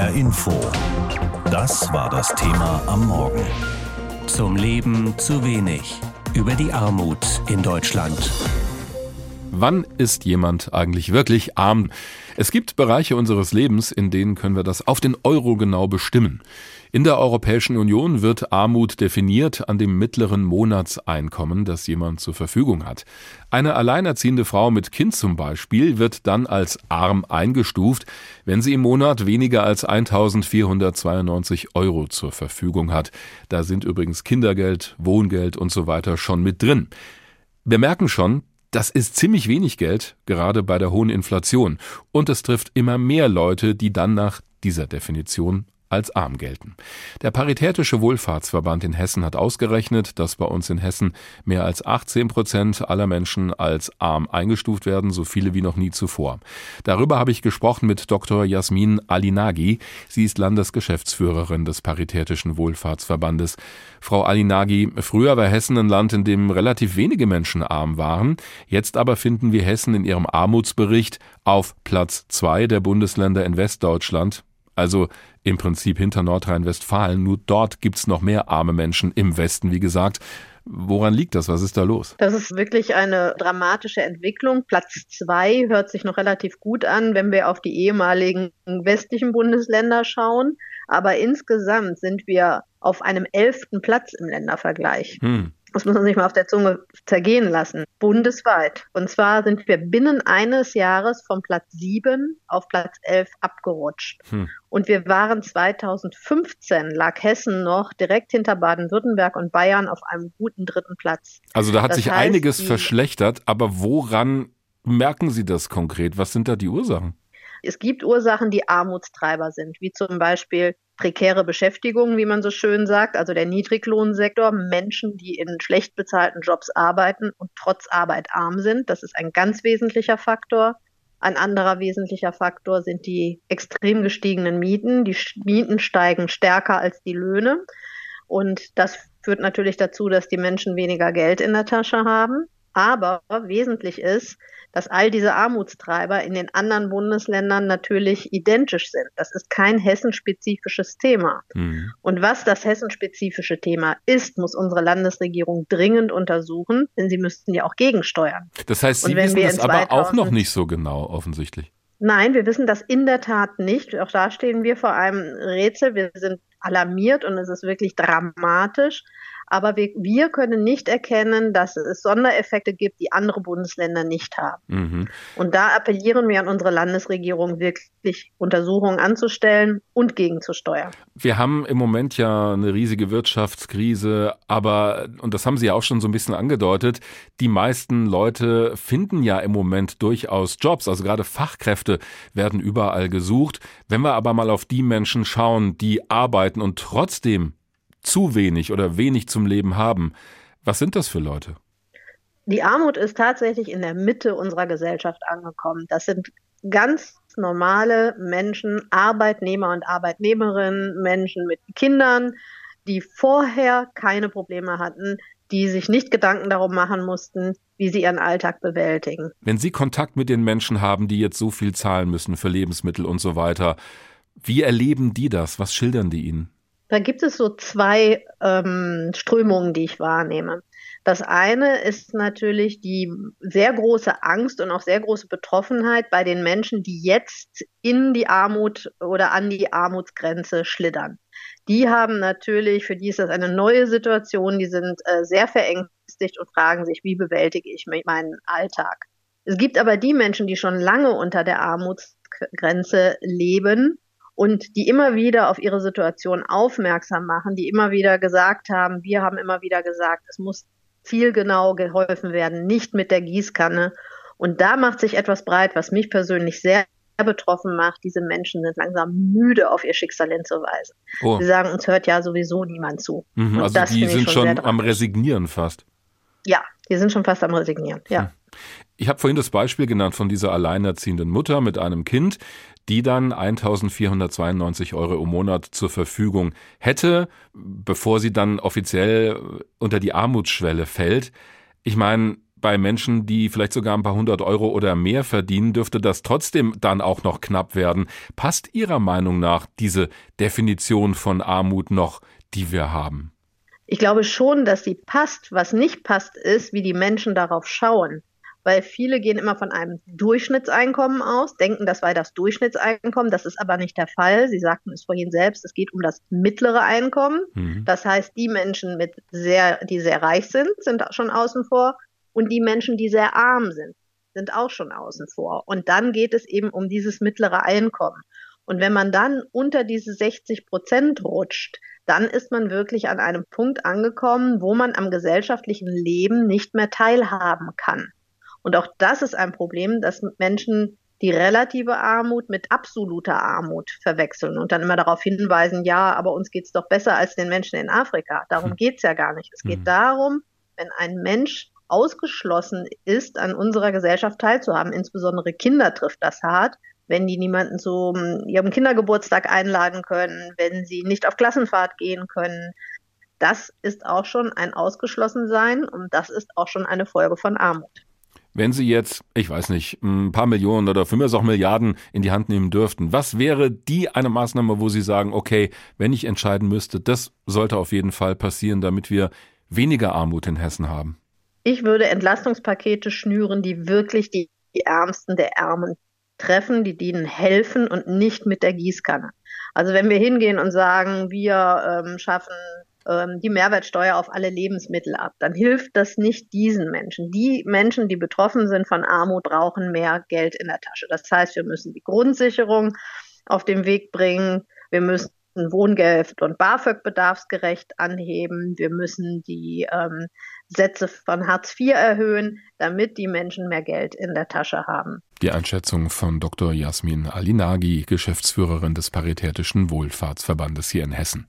HR Info. Das war das Thema am Morgen. Zum Leben zu wenig. Über die Armut in Deutschland. Wann ist jemand eigentlich wirklich arm? Es gibt Bereiche unseres Lebens, in denen können wir das auf den Euro genau bestimmen. In der Europäischen Union wird Armut definiert an dem mittleren Monatseinkommen, das jemand zur Verfügung hat. Eine alleinerziehende Frau mit Kind zum Beispiel wird dann als arm eingestuft, wenn sie im Monat weniger als 1492 Euro zur Verfügung hat. Da sind übrigens Kindergeld, Wohngeld und so weiter schon mit drin. Wir merken schon, das ist ziemlich wenig Geld, gerade bei der hohen Inflation. Und es trifft immer mehr Leute, die dann nach dieser Definition als arm gelten. Der Paritätische Wohlfahrtsverband in Hessen hat ausgerechnet, dass bei uns in Hessen mehr als 18 Prozent aller Menschen als arm eingestuft werden, so viele wie noch nie zuvor. Darüber habe ich gesprochen mit Dr. Jasmin Alinagi. Sie ist Landesgeschäftsführerin des Paritätischen Wohlfahrtsverbandes. Frau Alinagi, früher war Hessen ein Land, in dem relativ wenige Menschen arm waren. Jetzt aber finden wir Hessen in ihrem Armutsbericht auf Platz zwei der Bundesländer in Westdeutschland also im Prinzip hinter Nordrhein-Westfalen. Nur dort gibt's noch mehr arme Menschen im Westen, wie gesagt. Woran liegt das? Was ist da los? Das ist wirklich eine dramatische Entwicklung. Platz zwei hört sich noch relativ gut an, wenn wir auf die ehemaligen westlichen Bundesländer schauen. Aber insgesamt sind wir auf einem elften Platz im Ländervergleich. Hm. Das muss man sich mal auf der Zunge zergehen lassen. Bundesweit. Und zwar sind wir binnen eines Jahres von Platz 7 auf Platz 11 abgerutscht. Hm. Und wir waren 2015, lag Hessen noch direkt hinter Baden-Württemberg und Bayern auf einem guten dritten Platz. Also da hat das sich heißt, einiges verschlechtert. Aber woran merken Sie das konkret? Was sind da die Ursachen? Es gibt Ursachen, die Armutstreiber sind, wie zum Beispiel prekäre Beschäftigung, wie man so schön sagt, also der Niedriglohnsektor, Menschen, die in schlecht bezahlten Jobs arbeiten und trotz Arbeit arm sind. Das ist ein ganz wesentlicher Faktor. Ein anderer wesentlicher Faktor sind die extrem gestiegenen Mieten. Die Mieten steigen stärker als die Löhne. Und das führt natürlich dazu, dass die Menschen weniger Geld in der Tasche haben. Aber wesentlich ist, dass all diese Armutstreiber in den anderen Bundesländern natürlich identisch sind. Das ist kein hessenspezifisches Thema. Mhm. Und was das hessenspezifische Thema ist, muss unsere Landesregierung dringend untersuchen, denn sie müssten ja auch gegensteuern. Das heißt, Sie wissen das aber auch noch nicht so genau, offensichtlich. Nein, wir wissen das in der Tat nicht. Auch da stehen wir vor einem Rätsel. Wir sind alarmiert und es ist wirklich dramatisch. Aber wir, wir können nicht erkennen, dass es Sondereffekte gibt, die andere Bundesländer nicht haben. Mhm. Und da appellieren wir an unsere Landesregierung, wirklich Untersuchungen anzustellen und gegenzusteuern. Wir haben im Moment ja eine riesige Wirtschaftskrise, aber, und das haben Sie ja auch schon so ein bisschen angedeutet, die meisten Leute finden ja im Moment durchaus Jobs. Also gerade Fachkräfte werden überall gesucht. Wenn wir aber mal auf die Menschen schauen, die arbeiten und trotzdem zu wenig oder wenig zum Leben haben. Was sind das für Leute? Die Armut ist tatsächlich in der Mitte unserer Gesellschaft angekommen. Das sind ganz normale Menschen, Arbeitnehmer und Arbeitnehmerinnen, Menschen mit Kindern, die vorher keine Probleme hatten, die sich nicht Gedanken darum machen mussten, wie sie ihren Alltag bewältigen. Wenn Sie Kontakt mit den Menschen haben, die jetzt so viel zahlen müssen für Lebensmittel und so weiter, wie erleben die das? Was schildern die Ihnen? Da gibt es so zwei ähm, Strömungen, die ich wahrnehme. Das eine ist natürlich die sehr große Angst und auch sehr große Betroffenheit bei den Menschen, die jetzt in die Armut oder an die Armutsgrenze schlittern. Die haben natürlich, für die ist das eine neue Situation, die sind äh, sehr verängstigt und fragen sich, wie bewältige ich meinen Alltag. Es gibt aber die Menschen, die schon lange unter der Armutsgrenze leben und die immer wieder auf ihre Situation aufmerksam machen, die immer wieder gesagt haben, wir haben immer wieder gesagt, es muss zielgenau geholfen werden, nicht mit der Gießkanne. Und da macht sich etwas breit, was mich persönlich sehr betroffen macht. Diese Menschen sind langsam müde, auf ihr Schicksal hinzuweisen. Oh. Sie sagen, uns hört ja sowieso niemand zu. Mhm, also die sind schon, schon am Resignieren fast. Ja, die sind schon fast am Resignieren, ja. Hm. Ich habe vorhin das Beispiel genannt von dieser alleinerziehenden Mutter mit einem Kind, die dann 1492 Euro im Monat zur Verfügung hätte, bevor sie dann offiziell unter die Armutsschwelle fällt. Ich meine, bei Menschen, die vielleicht sogar ein paar hundert Euro oder mehr verdienen, dürfte das trotzdem dann auch noch knapp werden. Passt Ihrer Meinung nach diese Definition von Armut noch, die wir haben? Ich glaube schon, dass sie passt. Was nicht passt, ist, wie die Menschen darauf schauen weil viele gehen immer von einem Durchschnittseinkommen aus, denken, das sei das Durchschnittseinkommen. Das ist aber nicht der Fall. Sie sagten es vorhin selbst, es geht um das mittlere Einkommen. Mhm. Das heißt, die Menschen, mit sehr, die sehr reich sind, sind schon außen vor und die Menschen, die sehr arm sind, sind auch schon außen vor. Und dann geht es eben um dieses mittlere Einkommen. Und wenn man dann unter diese 60 Prozent rutscht, dann ist man wirklich an einem Punkt angekommen, wo man am gesellschaftlichen Leben nicht mehr teilhaben kann. Und auch das ist ein Problem, dass Menschen die relative Armut mit absoluter Armut verwechseln und dann immer darauf hinweisen, ja, aber uns geht's doch besser als den Menschen in Afrika. Darum hm. geht's ja gar nicht. Es geht hm. darum, wenn ein Mensch ausgeschlossen ist, an unserer Gesellschaft teilzuhaben, insbesondere Kinder trifft das hart, wenn die niemanden zu ihrem Kindergeburtstag einladen können, wenn sie nicht auf Klassenfahrt gehen können. Das ist auch schon ein Ausgeschlossensein und das ist auch schon eine Folge von Armut. Wenn Sie jetzt, ich weiß nicht, ein paar Millionen oder für mich auch Milliarden in die Hand nehmen dürften, was wäre die eine Maßnahme, wo Sie sagen, okay, wenn ich entscheiden müsste, das sollte auf jeden Fall passieren, damit wir weniger Armut in Hessen haben? Ich würde Entlastungspakete schnüren, die wirklich die, die Ärmsten der Ärmen treffen, die denen helfen und nicht mit der Gießkanne. Also wenn wir hingehen und sagen, wir ähm, schaffen ähm, die Mehrwertsteuer auf alle Lebensmittel ab, dann hilft das nicht diesen Menschen. Die Menschen, die betroffen sind von Armut, brauchen mehr Geld in der Tasche. Das heißt, wir müssen die Grundsicherung auf den Weg bringen. Wir müssen Wohngeld und BAföG bedarfsgerecht anheben. Wir müssen die ähm, Sätze von Hartz IV erhöhen, damit die Menschen mehr Geld in der Tasche haben. Die Einschätzung von Dr. Jasmin Alinagi, Geschäftsführerin des Paritätischen Wohlfahrtsverbandes hier in Hessen.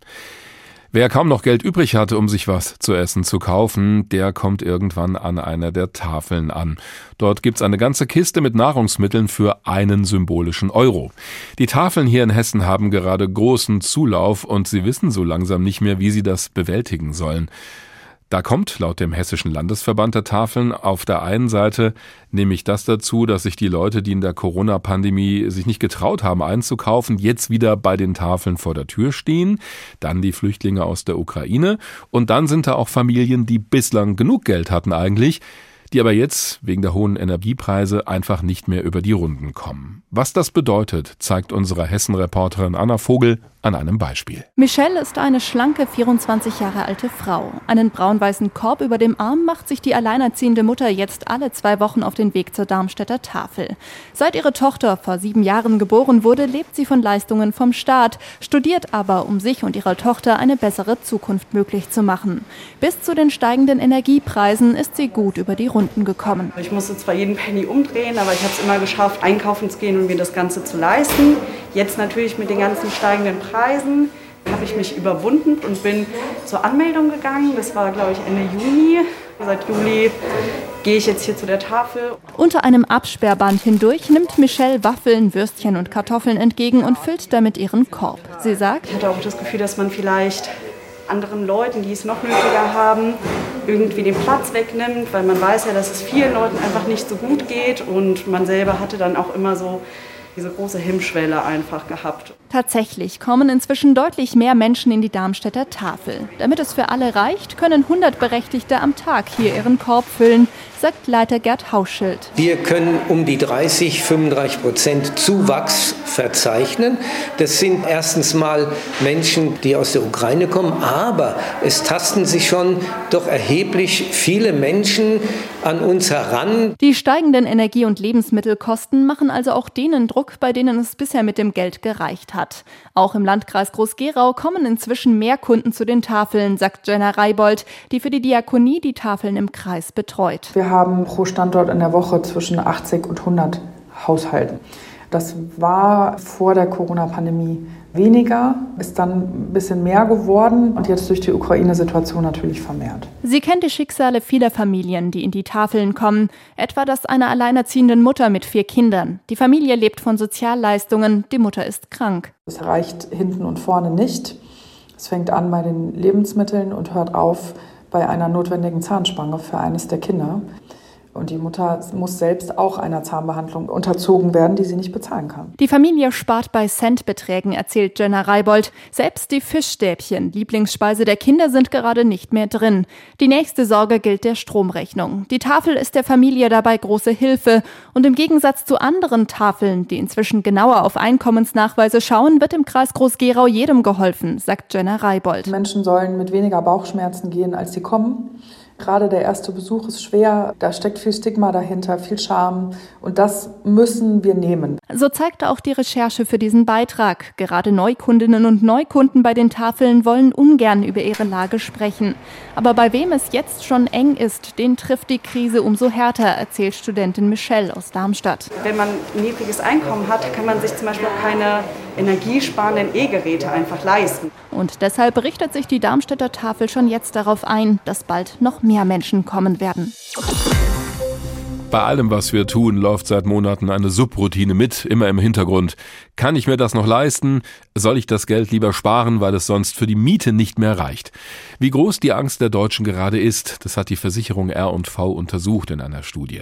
Wer kaum noch Geld übrig hatte, um sich was zu essen zu kaufen, der kommt irgendwann an einer der Tafeln an. Dort gibt's eine ganze Kiste mit Nahrungsmitteln für einen symbolischen Euro. Die Tafeln hier in Hessen haben gerade großen Zulauf und sie wissen so langsam nicht mehr, wie sie das bewältigen sollen. Da kommt laut dem Hessischen Landesverband der Tafeln auf der einen Seite nämlich das dazu, dass sich die Leute, die in der Corona-Pandemie sich nicht getraut haben einzukaufen, jetzt wieder bei den Tafeln vor der Tür stehen, dann die Flüchtlinge aus der Ukraine. Und dann sind da auch Familien, die bislang genug Geld hatten eigentlich, die aber jetzt wegen der hohen Energiepreise einfach nicht mehr über die Runden kommen. Was das bedeutet, zeigt unsere Hessen-Reporterin Anna Vogel an einem Beispiel. Michelle ist eine schlanke 24 Jahre alte Frau. Einen braun-weißen Korb über dem Arm macht sich die alleinerziehende Mutter jetzt alle zwei Wochen auf den Weg zur Darmstädter Tafel. Seit ihre Tochter vor sieben Jahren geboren wurde, lebt sie von Leistungen vom Staat, studiert aber, um sich und ihrer Tochter eine bessere Zukunft möglich zu machen. Bis zu den steigenden Energiepreisen ist sie gut über die Runden gekommen. Ich musste zwar jeden Penny umdrehen, aber ich habe es immer geschafft, einkaufen zu gehen und mir das Ganze zu leisten. Jetzt natürlich mit den ganzen steigenden Preisen habe ich mich überwunden und bin zur Anmeldung gegangen. Das war, glaube ich, Ende Juni. Seit Juli gehe ich jetzt hier zu der Tafel. Unter einem Absperrband hindurch nimmt Michelle Waffeln, Würstchen und Kartoffeln entgegen und füllt damit ihren Korb. Sie sagt, ich hatte auch das Gefühl, dass man vielleicht anderen Leuten, die es noch nötiger haben, irgendwie den Platz wegnimmt, weil man weiß ja, dass es vielen Leuten einfach nicht so gut geht und man selber hatte dann auch immer so diese große Hemmschwelle einfach gehabt. Tatsächlich kommen inzwischen deutlich mehr Menschen in die Darmstädter Tafel. Damit es für alle reicht, können 100 Berechtigte am Tag hier ihren Korb füllen, sagt Leiter Gerd Hauschild. Wir können um die 30, 35 Prozent Zuwachs verzeichnen. Das sind erstens mal Menschen, die aus der Ukraine kommen, aber es tasten sich schon doch erheblich viele Menschen an uns heran. Die steigenden Energie- und Lebensmittelkosten machen also auch denen Druck, bei denen es bisher mit dem Geld gereicht hat. Auch im Landkreis Groß-Gerau kommen inzwischen mehr Kunden zu den Tafeln, sagt Jenna Reibold, die für die Diakonie die Tafeln im Kreis betreut. Wir haben pro Standort in der Woche zwischen 80 und 100 Haushalten. Das war vor der Corona-Pandemie weniger, ist dann ein bisschen mehr geworden und jetzt durch die Ukraine-Situation natürlich vermehrt. Sie kennt die Schicksale vieler Familien, die in die Tafeln kommen, etwa das einer alleinerziehenden Mutter mit vier Kindern. Die Familie lebt von Sozialleistungen, die Mutter ist krank. Es reicht hinten und vorne nicht. Es fängt an bei den Lebensmitteln und hört auf bei einer notwendigen Zahnspange für eines der Kinder. Und die Mutter muss selbst auch einer Zahnbehandlung unterzogen werden, die sie nicht bezahlen kann. Die Familie spart bei Centbeträgen, erzählt Jenna Reibold. Selbst die Fischstäbchen, Lieblingsspeise der Kinder, sind gerade nicht mehr drin. Die nächste Sorge gilt der Stromrechnung. Die Tafel ist der Familie dabei große Hilfe. Und im Gegensatz zu anderen Tafeln, die inzwischen genauer auf Einkommensnachweise schauen, wird im Kreis Groß-Gerau jedem geholfen, sagt Jenna Reibold. Menschen sollen mit weniger Bauchschmerzen gehen, als sie kommen. Gerade der erste Besuch ist schwer, da steckt viel Stigma dahinter, viel Scham und das müssen wir nehmen. So zeigte auch die Recherche für diesen Beitrag. Gerade Neukundinnen und Neukunden bei den Tafeln wollen ungern über ihre Lage sprechen. Aber bei wem es jetzt schon eng ist, den trifft die Krise umso härter, erzählt Studentin Michelle aus Darmstadt. Wenn man ein niedriges Einkommen hat, kann man sich zum Beispiel auch keine energiesparenden E-Geräte einfach leisten. Und deshalb richtet sich die Darmstädter Tafel schon jetzt darauf ein, dass bald noch mehr Menschen kommen werden. Bei allem, was wir tun, läuft seit Monaten eine Subroutine mit, immer im Hintergrund. Kann ich mir das noch leisten? Soll ich das Geld lieber sparen, weil es sonst für die Miete nicht mehr reicht? Wie groß die Angst der Deutschen gerade ist, das hat die Versicherung R&V untersucht in einer Studie.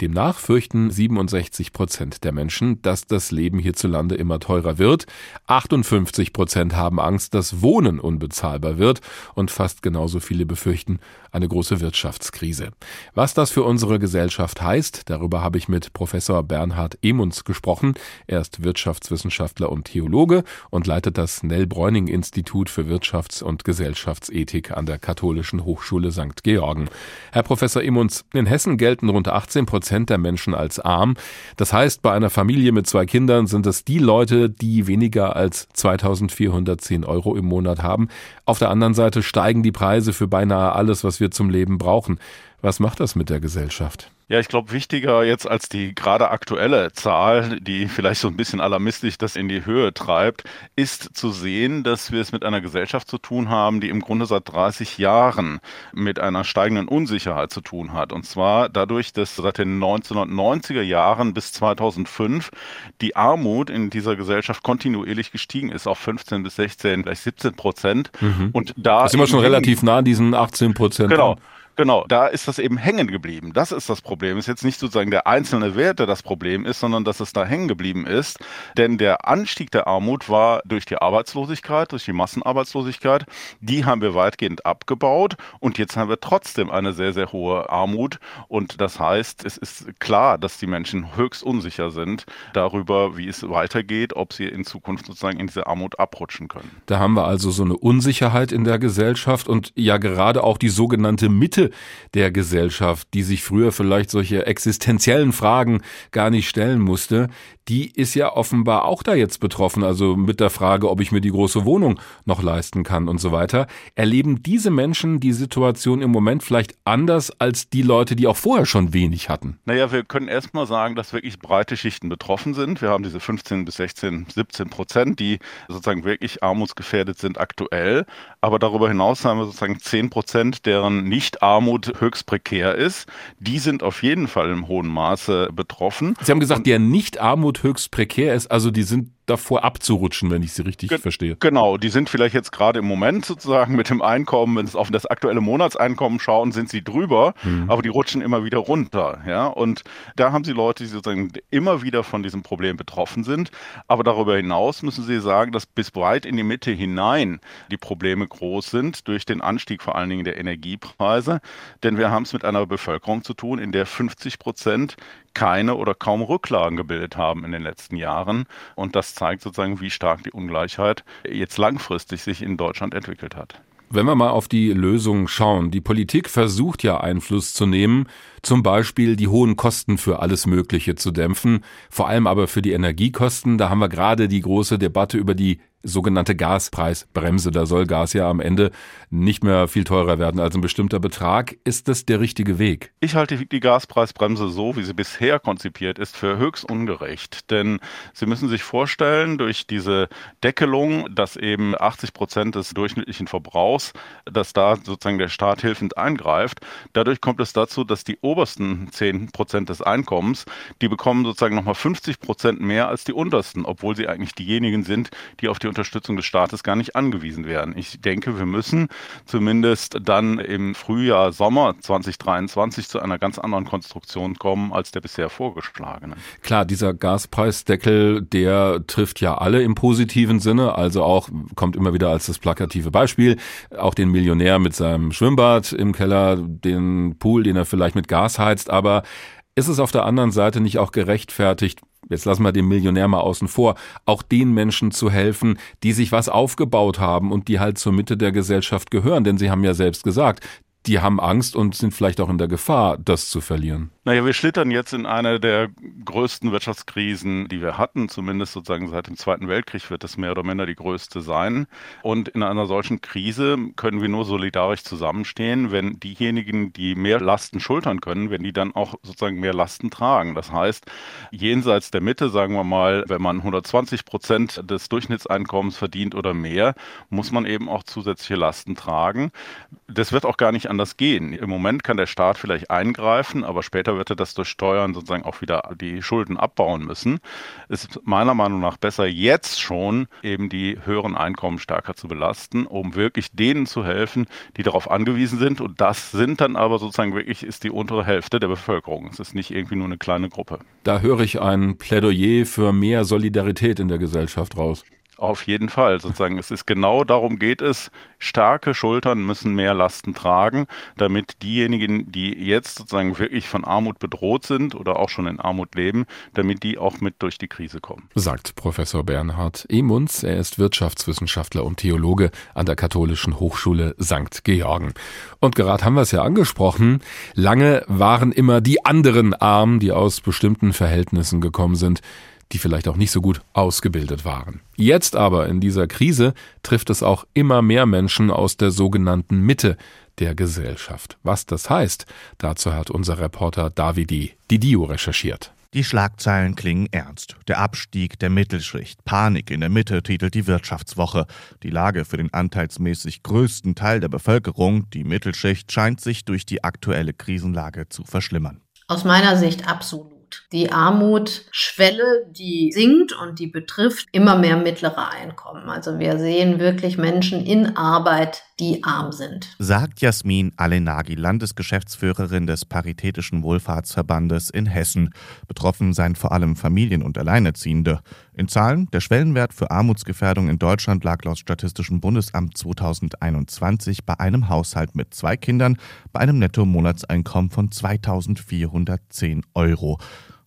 Demnach fürchten 67 Prozent der Menschen, dass das Leben hierzulande immer teurer wird. 58 Prozent haben Angst, dass Wohnen unbezahlbar wird und fast genauso viele befürchten eine große Wirtschaftskrise. Was das für unsere Gesellschaft heißt, darüber habe ich mit Professor Bernhard Emunds gesprochen. Er ist Wirtschaftswissenschaftler und Theologe und leitet das Nell-Bräuning-Institut für Wirtschafts- und Gesellschaftsethik an der Katholischen Hochschule St. Georgen. Herr Professor Emunds, in Hessen gelten rund 18 Prozent der Menschen als arm. Das heißt, bei einer Familie mit zwei Kindern sind es die Leute, die weniger als 2410 Euro im Monat haben. Auf der anderen Seite steigen die Preise für beinahe alles, was wir zum Leben brauchen. Was macht das mit der Gesellschaft? Ja, ich glaube, wichtiger jetzt als die gerade aktuelle Zahl, die vielleicht so ein bisschen alarmistisch das in die Höhe treibt, ist zu sehen, dass wir es mit einer Gesellschaft zu tun haben, die im Grunde seit 30 Jahren mit einer steigenden Unsicherheit zu tun hat. Und zwar dadurch, dass seit den 1990er Jahren bis 2005 die Armut in dieser Gesellschaft kontinuierlich gestiegen ist auf 15 bis 16, vielleicht 17 Prozent. Mhm. Und da das sind wir schon relativ nah an diesen 18 Prozent. Genau. Genau, da ist das eben hängen geblieben. Das ist das Problem. Es ist jetzt nicht sozusagen der einzelne Wert, der das Problem ist, sondern dass es da hängen geblieben ist. Denn der Anstieg der Armut war durch die Arbeitslosigkeit, durch die Massenarbeitslosigkeit. Die haben wir weitgehend abgebaut und jetzt haben wir trotzdem eine sehr, sehr hohe Armut. Und das heißt, es ist klar, dass die Menschen höchst unsicher sind darüber, wie es weitergeht, ob sie in Zukunft sozusagen in diese Armut abrutschen können. Da haben wir also so eine Unsicherheit in der Gesellschaft und ja gerade auch die sogenannte Mitte der Gesellschaft, die sich früher vielleicht solche existenziellen Fragen gar nicht stellen musste, die ist ja offenbar auch da jetzt betroffen, also mit der Frage, ob ich mir die große Wohnung noch leisten kann und so weiter. Erleben diese Menschen die Situation im Moment vielleicht anders als die Leute, die auch vorher schon wenig hatten? Naja, wir können erstmal sagen, dass wirklich breite Schichten betroffen sind. Wir haben diese 15 bis 16, 17 Prozent, die sozusagen wirklich armutsgefährdet sind aktuell. Aber darüber hinaus haben wir sozusagen 10 Prozent, deren Nicht-Armut höchst prekär ist. Die sind auf jeden Fall im hohen Maße betroffen. Sie haben gesagt, der Nicht-Armut höchst prekär ist. Also die sind davor abzurutschen, wenn ich sie richtig Ge verstehe. Genau, die sind vielleicht jetzt gerade im Moment sozusagen mit dem Einkommen, wenn sie auf das aktuelle Monatseinkommen schauen, sind sie drüber, mhm. aber die rutschen immer wieder runter. Ja? Und da haben sie Leute, die sozusagen immer wieder von diesem Problem betroffen sind. Aber darüber hinaus müssen sie sagen, dass bis weit in die Mitte hinein die Probleme groß sind, durch den Anstieg vor allen Dingen der Energiepreise. Denn wir haben es mit einer Bevölkerung zu tun, in der 50 Prozent keine oder kaum Rücklagen gebildet haben in den letzten Jahren. Und das zeigt sozusagen, wie stark die Ungleichheit jetzt langfristig sich in Deutschland entwickelt hat. Wenn wir mal auf die Lösung schauen, die Politik versucht ja Einfluss zu nehmen, zum Beispiel die hohen Kosten für alles Mögliche zu dämpfen, vor allem aber für die Energiekosten. Da haben wir gerade die große Debatte über die sogenannte Gaspreisbremse. Da soll Gas ja am Ende nicht mehr viel teurer werden als ein bestimmter Betrag. Ist das der richtige Weg? Ich halte die Gaspreisbremse so, wie sie bisher konzipiert ist, für höchst ungerecht. Denn Sie müssen sich vorstellen, durch diese Deckelung, dass eben 80 Prozent des durchschnittlichen Verbrauchs, dass da sozusagen der Staat hilfend eingreift, dadurch kommt es dazu, dass die obersten 10 Prozent des Einkommens, die bekommen sozusagen nochmal 50 Prozent mehr als die untersten, obwohl sie eigentlich diejenigen sind, die auf die Unterstützung des Staates gar nicht angewiesen wären. Ich denke, wir müssen zumindest dann im Frühjahr, Sommer 2023 zu einer ganz anderen Konstruktion kommen als der bisher vorgeschlagenen. Klar, dieser Gaspreisdeckel, der trifft ja alle im positiven Sinne, also auch kommt immer wieder als das plakative Beispiel, auch den Millionär mit seinem Schwimmbad im Keller, den Pool, den er vielleicht mit Gas heizt, aber ist es auf der anderen Seite nicht auch gerechtfertigt, jetzt lassen wir den Millionär mal außen vor, auch den Menschen zu helfen, die sich was aufgebaut haben und die halt zur Mitte der Gesellschaft gehören. Denn Sie haben ja selbst gesagt, die haben Angst und sind vielleicht auch in der Gefahr, das zu verlieren. Naja, wir schlittern jetzt in eine der größten Wirtschaftskrisen, die wir hatten. Zumindest sozusagen seit dem Zweiten Weltkrieg wird es mehr oder minder die größte sein. Und in einer solchen Krise können wir nur solidarisch zusammenstehen, wenn diejenigen, die mehr Lasten schultern können, wenn die dann auch sozusagen mehr Lasten tragen. Das heißt, jenseits der Mitte, sagen wir mal, wenn man 120 Prozent des Durchschnittseinkommens verdient oder mehr, muss man eben auch zusätzliche Lasten tragen. Das wird auch gar nicht anders gehen. Im Moment kann der Staat vielleicht eingreifen, aber später wird er das durch Steuern sozusagen auch wieder die Schulden abbauen müssen. Es ist meiner Meinung nach besser, jetzt schon eben die höheren Einkommen stärker zu belasten, um wirklich denen zu helfen, die darauf angewiesen sind. Und das sind dann aber sozusagen wirklich ist die untere Hälfte der Bevölkerung. Es ist nicht irgendwie nur eine kleine Gruppe. Da höre ich ein Plädoyer für mehr Solidarität in der Gesellschaft raus. Auf jeden Fall, sozusagen. Es ist genau darum geht es. Starke Schultern müssen mehr Lasten tragen, damit diejenigen, die jetzt sozusagen wirklich von Armut bedroht sind oder auch schon in Armut leben, damit die auch mit durch die Krise kommen. Sagt Professor Bernhard Emunz. Er ist Wirtschaftswissenschaftler und Theologe an der Katholischen Hochschule St. Georgen. Und gerade haben wir es ja angesprochen. Lange waren immer die anderen arm, die aus bestimmten Verhältnissen gekommen sind die vielleicht auch nicht so gut ausgebildet waren. Jetzt aber in dieser Krise trifft es auch immer mehr Menschen aus der sogenannten Mitte der Gesellschaft. Was das heißt, dazu hat unser Reporter Davidi Didio recherchiert. Die Schlagzeilen klingen ernst. Der Abstieg der Mittelschicht. Panik in der Mitte titelt die Wirtschaftswoche. Die Lage für den anteilsmäßig größten Teil der Bevölkerung, die Mittelschicht, scheint sich durch die aktuelle Krisenlage zu verschlimmern. Aus meiner Sicht absolut. Die Armutschwelle, die sinkt und die betrifft immer mehr mittlere Einkommen. Also wir sehen wirklich Menschen in Arbeit, die arm sind. Sagt Jasmin Alenagi, Landesgeschäftsführerin des Paritätischen Wohlfahrtsverbandes in Hessen. Betroffen seien vor allem Familien und Alleinerziehende. In Zahlen, der Schwellenwert für Armutsgefährdung in Deutschland lag laut Statistischem Bundesamt 2021 bei einem Haushalt mit zwei Kindern bei einem Netto-Monatseinkommen von 2410 Euro.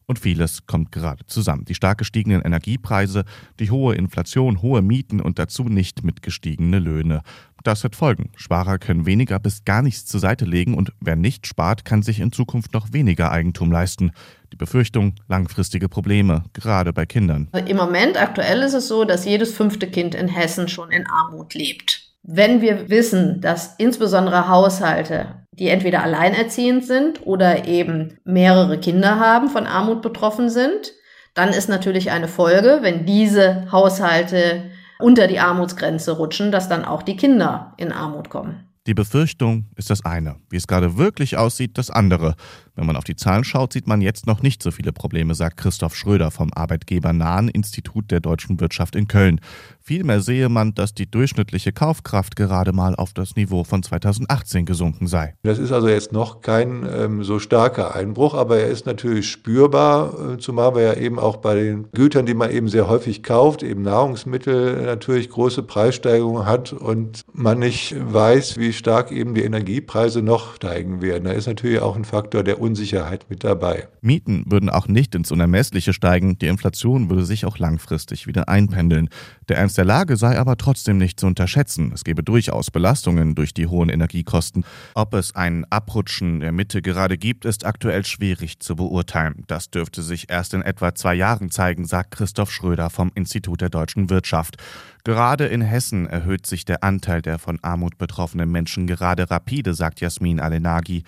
Und vieles kommt gerade zusammen. Die stark gestiegenen Energiepreise, die hohe Inflation, hohe Mieten und dazu nicht mit gestiegene Löhne. Das hat Folgen. Sparer können weniger bis gar nichts zur Seite legen und wer nicht spart, kann sich in Zukunft noch weniger Eigentum leisten. Die Befürchtung, langfristige Probleme, gerade bei Kindern. Im Moment aktuell ist es so, dass jedes fünfte Kind in Hessen schon in Armut lebt. Wenn wir wissen, dass insbesondere Haushalte die entweder alleinerziehend sind oder eben mehrere Kinder haben, von Armut betroffen sind. Dann ist natürlich eine Folge, wenn diese Haushalte unter die Armutsgrenze rutschen, dass dann auch die Kinder in Armut kommen. Die Befürchtung ist das eine, wie es gerade wirklich aussieht, das andere. Wenn man auf die Zahlen schaut, sieht man jetzt noch nicht so viele Probleme, sagt Christoph Schröder vom arbeitgebernahen Institut der deutschen Wirtschaft in Köln. Vielmehr sehe man, dass die durchschnittliche Kaufkraft gerade mal auf das Niveau von 2018 gesunken sei. Das ist also jetzt noch kein ähm, so starker Einbruch, aber er ist natürlich spürbar, äh, zumal wir ja eben auch bei den Gütern, die man eben sehr häufig kauft, eben Nahrungsmittel natürlich große Preissteigerungen hat und man nicht weiß, wie stark eben die Energiepreise noch steigen werden. Da ist natürlich auch ein Faktor der Unsicherheit mit dabei. Mieten würden auch nicht ins Unermessliche steigen, die Inflation würde sich auch langfristig wieder einpendeln. Der Ernst der Lage sei aber trotzdem nicht zu unterschätzen. Es gebe durchaus Belastungen durch die hohen Energiekosten. Ob es ein Abrutschen der Mitte gerade gibt, ist aktuell schwierig zu beurteilen. Das dürfte sich erst in etwa zwei Jahren zeigen, sagt Christoph Schröder vom Institut der deutschen Wirtschaft. Gerade in Hessen erhöht sich der Anteil der von Armut betroffenen Menschen gerade rapide, sagt Jasmin Alenagi.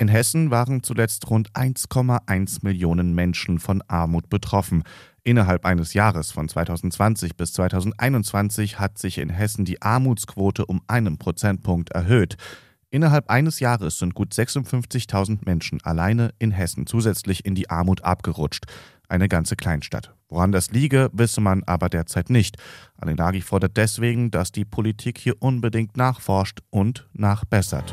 In Hessen waren zuletzt rund 1,1 Millionen Menschen von Armut betroffen. Innerhalb eines Jahres von 2020 bis 2021 hat sich in Hessen die Armutsquote um einen Prozentpunkt erhöht. Innerhalb eines Jahres sind gut 56.000 Menschen alleine in Hessen zusätzlich in die Armut abgerutscht. Eine ganze Kleinstadt. Woran das liege, wisse man aber derzeit nicht. Alenagi fordert deswegen, dass die Politik hier unbedingt nachforscht und nachbessert.